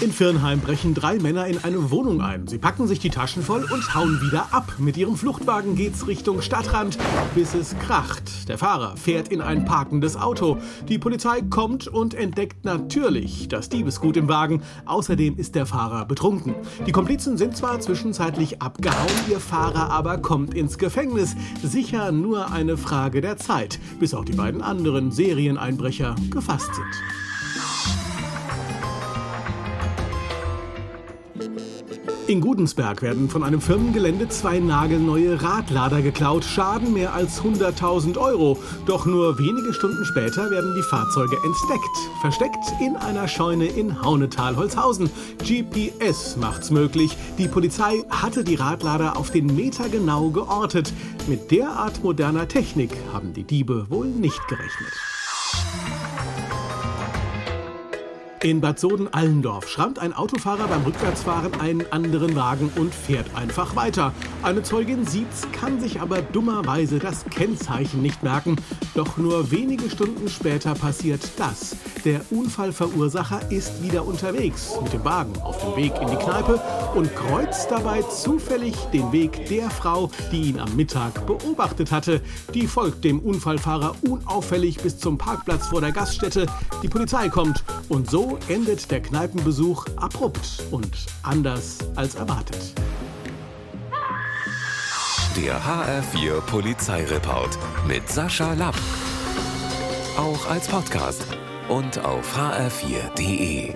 In Firnheim brechen drei Männer in eine Wohnung ein. Sie packen sich die Taschen voll und hauen wieder ab. Mit ihrem Fluchtwagen geht's Richtung Stadtrand, bis es kracht. Der Fahrer fährt in ein parkendes Auto. Die Polizei kommt und entdeckt natürlich das Diebesgut im Wagen. Außerdem ist der Fahrer betrunken. Die Komplizen sind zwar zwischenzeitlich abgehauen, ihr Fahrer aber kommt ins Gefängnis. Sicher nur eine Frage der Zeit, bis auch die beiden anderen Serieneinbrecher gefasst sind. In Gudensberg werden von einem Firmengelände zwei nagelneue Radlader geklaut, Schaden mehr als 100.000 Euro. Doch nur wenige Stunden später werden die Fahrzeuge entdeckt, versteckt in einer Scheune in Haunetal-Holzhausen. GPS macht's möglich. Die Polizei hatte die Radlader auf den Meter genau geortet. Mit derart moderner Technik haben die Diebe wohl nicht gerechnet. In Bad Soden-Allendorf schrammt ein Autofahrer beim Rückwärtsfahren einen anderen Wagen und fährt einfach weiter. Eine Zeugin sieht's, kann sich aber dummerweise das Kennzeichen nicht merken. Doch nur wenige Stunden später passiert das. Der Unfallverursacher ist wieder unterwegs mit dem Wagen auf dem Weg in die Kneipe und kreuzt dabei zufällig den Weg der Frau, die ihn am Mittag beobachtet hatte. Die folgt dem Unfallfahrer unauffällig bis zum Parkplatz vor der Gaststätte. Die Polizei kommt und so endet der Kneipenbesuch abrupt und anders als erwartet. Der HR4 Polizeireport mit Sascha Lapp. Auch als Podcast und auf hr4.de.